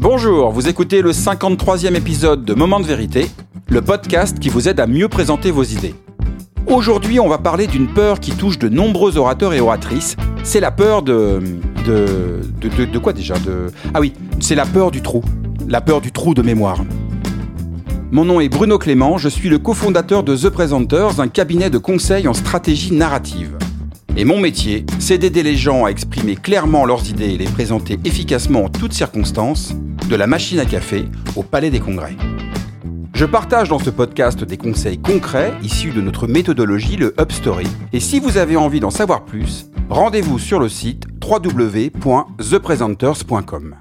Bonjour, vous écoutez le 53e épisode de Moment de vérité, le podcast qui vous aide à mieux présenter vos idées. Aujourd'hui, on va parler d'une peur qui touche de nombreux orateurs et oratrices. C'est la peur de de, de, quoi déjà. Ah oui, c'est la peur du trou. La peur du trou de mémoire. Mon nom est Bruno Clément, je suis le cofondateur de The Presenters, un cabinet de conseil en stratégie narrative. Et mon métier, c'est d'aider les gens à exprimer clairement leurs idées et les présenter efficacement en toutes circonstances, de la machine à café au palais des congrès. Je partage dans ce podcast des conseils concrets issus de notre méthodologie, le Upstory. Et si vous avez envie d'en savoir plus, rendez-vous sur le site www.thepresenters.com.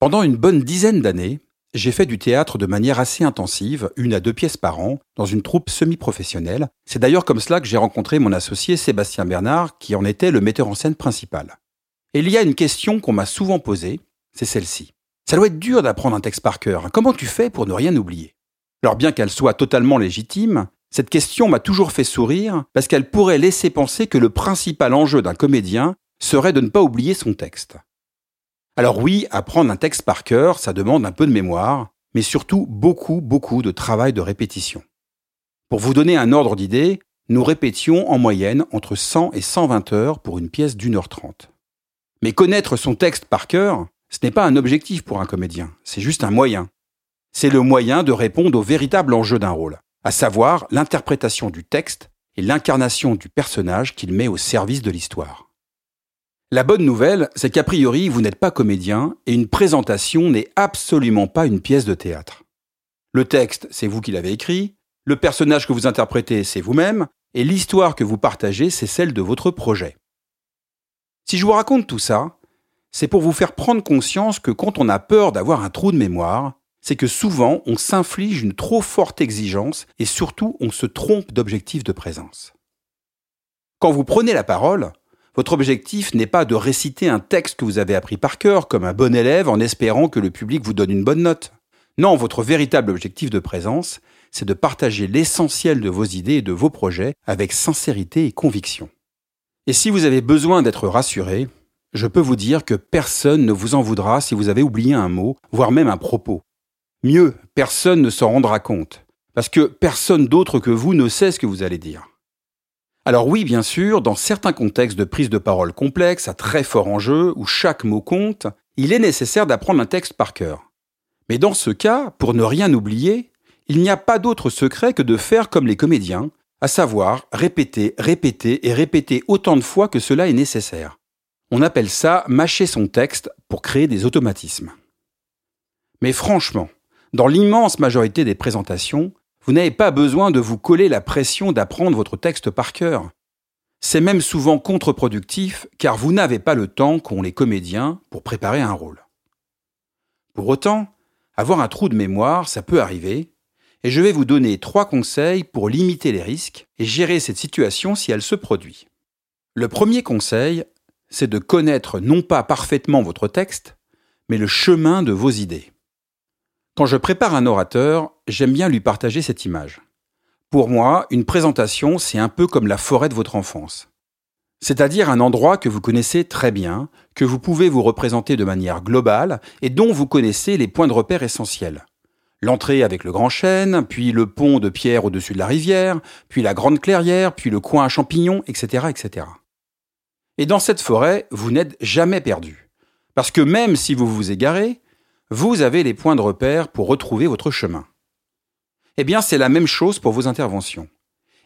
Pendant une bonne dizaine d'années, j'ai fait du théâtre de manière assez intensive, une à deux pièces par an, dans une troupe semi-professionnelle. C'est d'ailleurs comme cela que j'ai rencontré mon associé Sébastien Bernard, qui en était le metteur en scène principal. Et il y a une question qu'on m'a souvent posée, c'est celle-ci. Ça doit être dur d'apprendre un texte par cœur. Comment tu fais pour ne rien oublier? Alors bien qu'elle soit totalement légitime, cette question m'a toujours fait sourire parce qu'elle pourrait laisser penser que le principal enjeu d'un comédien serait de ne pas oublier son texte. Alors oui, apprendre un texte par cœur, ça demande un peu de mémoire, mais surtout beaucoup, beaucoup de travail de répétition. Pour vous donner un ordre d'idée, nous répétions en moyenne entre 100 et 120 heures pour une pièce d'une heure trente. Mais connaître son texte par cœur, ce n'est pas un objectif pour un comédien, c'est juste un moyen. C'est le moyen de répondre au véritable enjeu d'un rôle, à savoir l'interprétation du texte et l'incarnation du personnage qu'il met au service de l'histoire. La bonne nouvelle, c'est qu'a priori, vous n'êtes pas comédien et une présentation n'est absolument pas une pièce de théâtre. Le texte, c'est vous qui l'avez écrit, le personnage que vous interprétez, c'est vous-même, et l'histoire que vous partagez, c'est celle de votre projet. Si je vous raconte tout ça, c'est pour vous faire prendre conscience que quand on a peur d'avoir un trou de mémoire, c'est que souvent on s'inflige une trop forte exigence et surtout on se trompe d'objectif de présence. Quand vous prenez la parole, votre objectif n'est pas de réciter un texte que vous avez appris par cœur comme un bon élève en espérant que le public vous donne une bonne note. Non, votre véritable objectif de présence, c'est de partager l'essentiel de vos idées et de vos projets avec sincérité et conviction. Et si vous avez besoin d'être rassuré, je peux vous dire que personne ne vous en voudra si vous avez oublié un mot, voire même un propos. Mieux, personne ne s'en rendra compte, parce que personne d'autre que vous ne sait ce que vous allez dire. Alors oui, bien sûr, dans certains contextes de prise de parole complexe, à très fort enjeu, où chaque mot compte, il est nécessaire d'apprendre un texte par cœur. Mais dans ce cas, pour ne rien oublier, il n'y a pas d'autre secret que de faire comme les comédiens, à savoir répéter, répéter et répéter autant de fois que cela est nécessaire. On appelle ça mâcher son texte pour créer des automatismes. Mais franchement, dans l'immense majorité des présentations, vous n'avez pas besoin de vous coller la pression d'apprendre votre texte par cœur. C'est même souvent contre-productif car vous n'avez pas le temps qu'ont les comédiens pour préparer un rôle. Pour autant, avoir un trou de mémoire, ça peut arriver, et je vais vous donner trois conseils pour limiter les risques et gérer cette situation si elle se produit. Le premier conseil, c'est de connaître non pas parfaitement votre texte, mais le chemin de vos idées. Quand je prépare un orateur, j'aime bien lui partager cette image. Pour moi, une présentation, c'est un peu comme la forêt de votre enfance. C'est-à-dire un endroit que vous connaissez très bien, que vous pouvez vous représenter de manière globale et dont vous connaissez les points de repère essentiels. L'entrée avec le grand chêne, puis le pont de pierre au-dessus de la rivière, puis la grande clairière, puis le coin à champignons, etc., etc. Et dans cette forêt, vous n'êtes jamais perdu. Parce que même si vous vous égarez, vous avez les points de repère pour retrouver votre chemin. Eh bien, c'est la même chose pour vos interventions.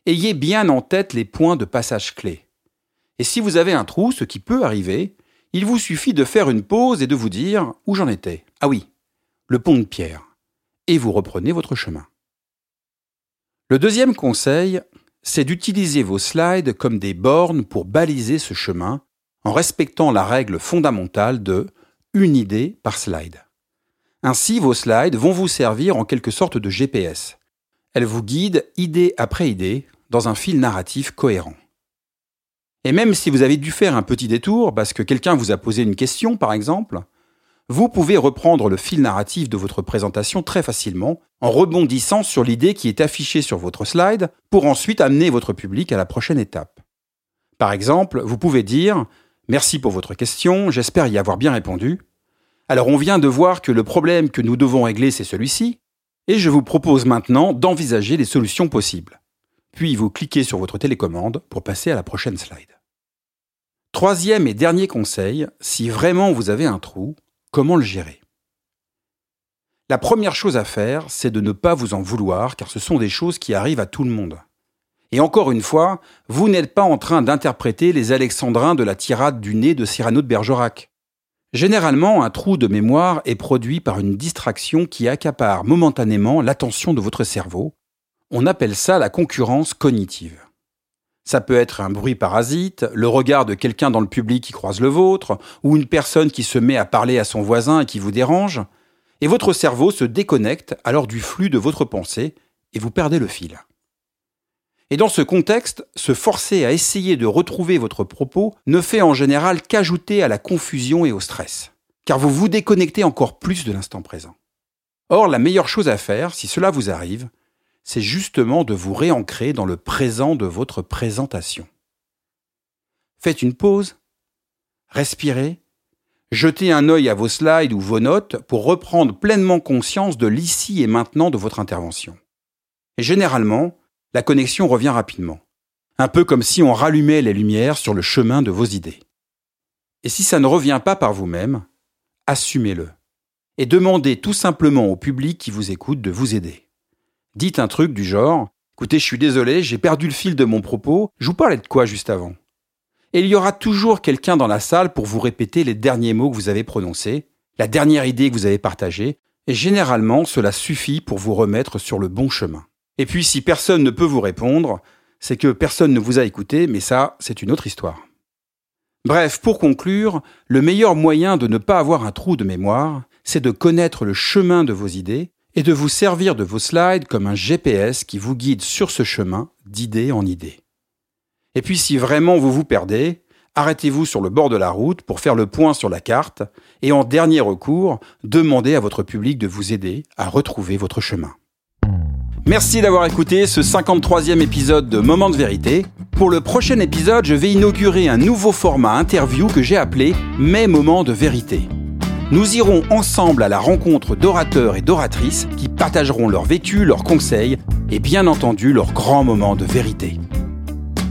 Ayez bien en tête les points de passage clés. Et si vous avez un trou, ce qui peut arriver, il vous suffit de faire une pause et de vous dire où j'en étais. Ah oui, le pont de pierre. Et vous reprenez votre chemin. Le deuxième conseil, c'est d'utiliser vos slides comme des bornes pour baliser ce chemin en respectant la règle fondamentale de une idée par slide. Ainsi, vos slides vont vous servir en quelque sorte de GPS. Elles vous guident idée après idée dans un fil narratif cohérent. Et même si vous avez dû faire un petit détour parce que quelqu'un vous a posé une question, par exemple, vous pouvez reprendre le fil narratif de votre présentation très facilement en rebondissant sur l'idée qui est affichée sur votre slide pour ensuite amener votre public à la prochaine étape. Par exemple, vous pouvez dire Merci pour votre question, j'espère y avoir bien répondu. Alors on vient de voir que le problème que nous devons régler, c'est celui-ci, et je vous propose maintenant d'envisager les solutions possibles. Puis vous cliquez sur votre télécommande pour passer à la prochaine slide. Troisième et dernier conseil, si vraiment vous avez un trou, comment le gérer? La première chose à faire, c'est de ne pas vous en vouloir, car ce sont des choses qui arrivent à tout le monde. Et encore une fois, vous n'êtes pas en train d'interpréter les alexandrins de la tirade du nez de Cyrano de Bergerac. Généralement, un trou de mémoire est produit par une distraction qui accapare momentanément l'attention de votre cerveau. On appelle ça la concurrence cognitive. Ça peut être un bruit parasite, le regard de quelqu'un dans le public qui croise le vôtre, ou une personne qui se met à parler à son voisin et qui vous dérange, et votre cerveau se déconnecte alors du flux de votre pensée et vous perdez le fil. Et dans ce contexte, se forcer à essayer de retrouver votre propos ne fait en général qu'ajouter à la confusion et au stress, car vous vous déconnectez encore plus de l'instant présent. Or, la meilleure chose à faire, si cela vous arrive, c'est justement de vous réancrer dans le présent de votre présentation. Faites une pause, respirez, jetez un œil à vos slides ou vos notes pour reprendre pleinement conscience de l'ici et maintenant de votre intervention. Et généralement, la connexion revient rapidement. Un peu comme si on rallumait les lumières sur le chemin de vos idées. Et si ça ne revient pas par vous-même, assumez-le. Et demandez tout simplement au public qui vous écoute de vous aider. Dites un truc du genre Écoutez, je suis désolé, j'ai perdu le fil de mon propos, je vous parlais de quoi juste avant? Et il y aura toujours quelqu'un dans la salle pour vous répéter les derniers mots que vous avez prononcés, la dernière idée que vous avez partagée, et généralement cela suffit pour vous remettre sur le bon chemin. Et puis si personne ne peut vous répondre, c'est que personne ne vous a écouté, mais ça, c'est une autre histoire. Bref, pour conclure, le meilleur moyen de ne pas avoir un trou de mémoire, c'est de connaître le chemin de vos idées et de vous servir de vos slides comme un GPS qui vous guide sur ce chemin d'idée en idée. Et puis si vraiment vous vous perdez, arrêtez-vous sur le bord de la route pour faire le point sur la carte et en dernier recours, demandez à votre public de vous aider à retrouver votre chemin. Merci d'avoir écouté ce 53e épisode de Moment de vérité. Pour le prochain épisode, je vais inaugurer un nouveau format interview que j'ai appelé Mes moments de vérité. Nous irons ensemble à la rencontre d'orateurs et d'oratrices qui partageront leur vécu, leurs conseils et bien entendu leurs grands moments de vérité.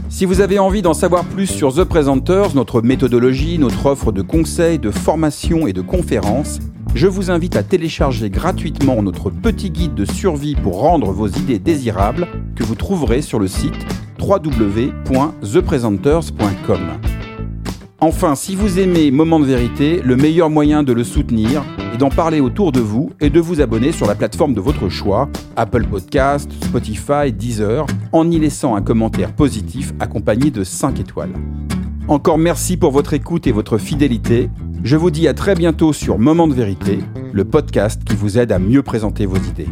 Si vous avez envie d'en savoir plus sur The Presenters, notre méthodologie, notre offre de conseils, de formation et de conférences, je vous invite à télécharger gratuitement notre petit guide de survie pour rendre vos idées désirables que vous trouverez sur le site www.thepresenters.com. Enfin, si vous aimez Moment de vérité, le meilleur moyen de le soutenir est d'en parler autour de vous et de vous abonner sur la plateforme de votre choix, Apple Podcast, Spotify, Deezer, en y laissant un commentaire positif accompagné de 5 étoiles. Encore merci pour votre écoute et votre fidélité. Je vous dis à très bientôt sur Moment de vérité, le podcast qui vous aide à mieux présenter vos idées.